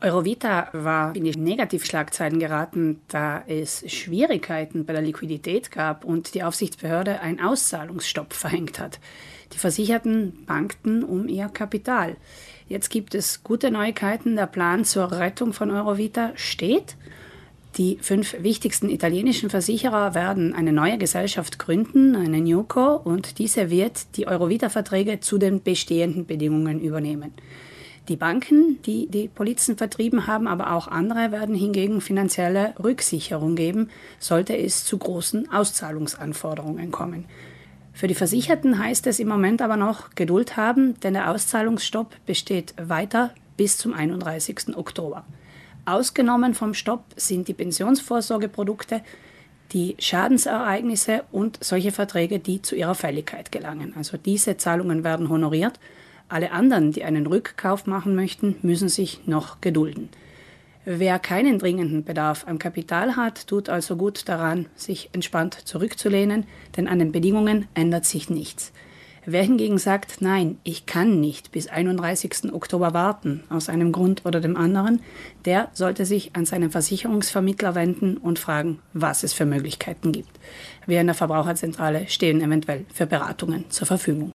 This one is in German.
Eurovita war in die Negativschlagzeilen geraten, da es Schwierigkeiten bei der Liquidität gab und die Aufsichtsbehörde einen Auszahlungsstopp verhängt hat. Die Versicherten bankten um ihr Kapital. Jetzt gibt es gute Neuigkeiten. Der Plan zur Rettung von Eurovita steht. Die fünf wichtigsten italienischen Versicherer werden eine neue Gesellschaft gründen, eine Newco, und diese wird die Eurovita-Verträge zu den bestehenden Bedingungen übernehmen. Die Banken, die die Polizen vertrieben haben, aber auch andere werden hingegen finanzielle Rücksicherung geben, sollte es zu großen Auszahlungsanforderungen kommen. Für die Versicherten heißt es im Moment aber noch Geduld haben, denn der Auszahlungsstopp besteht weiter bis zum 31. Oktober. Ausgenommen vom Stopp sind die Pensionsvorsorgeprodukte, die Schadensereignisse und solche Verträge, die zu ihrer Fälligkeit gelangen. Also diese Zahlungen werden honoriert alle anderen, die einen Rückkauf machen möchten, müssen sich noch gedulden. Wer keinen dringenden Bedarf am Kapital hat, tut also gut daran, sich entspannt zurückzulehnen, denn an den Bedingungen ändert sich nichts. Wer hingegen sagt, nein, ich kann nicht bis 31. Oktober warten, aus einem Grund oder dem anderen, der sollte sich an seinen Versicherungsvermittler wenden und fragen, was es für Möglichkeiten gibt. Wir in der Verbraucherzentrale stehen eventuell für Beratungen zur Verfügung.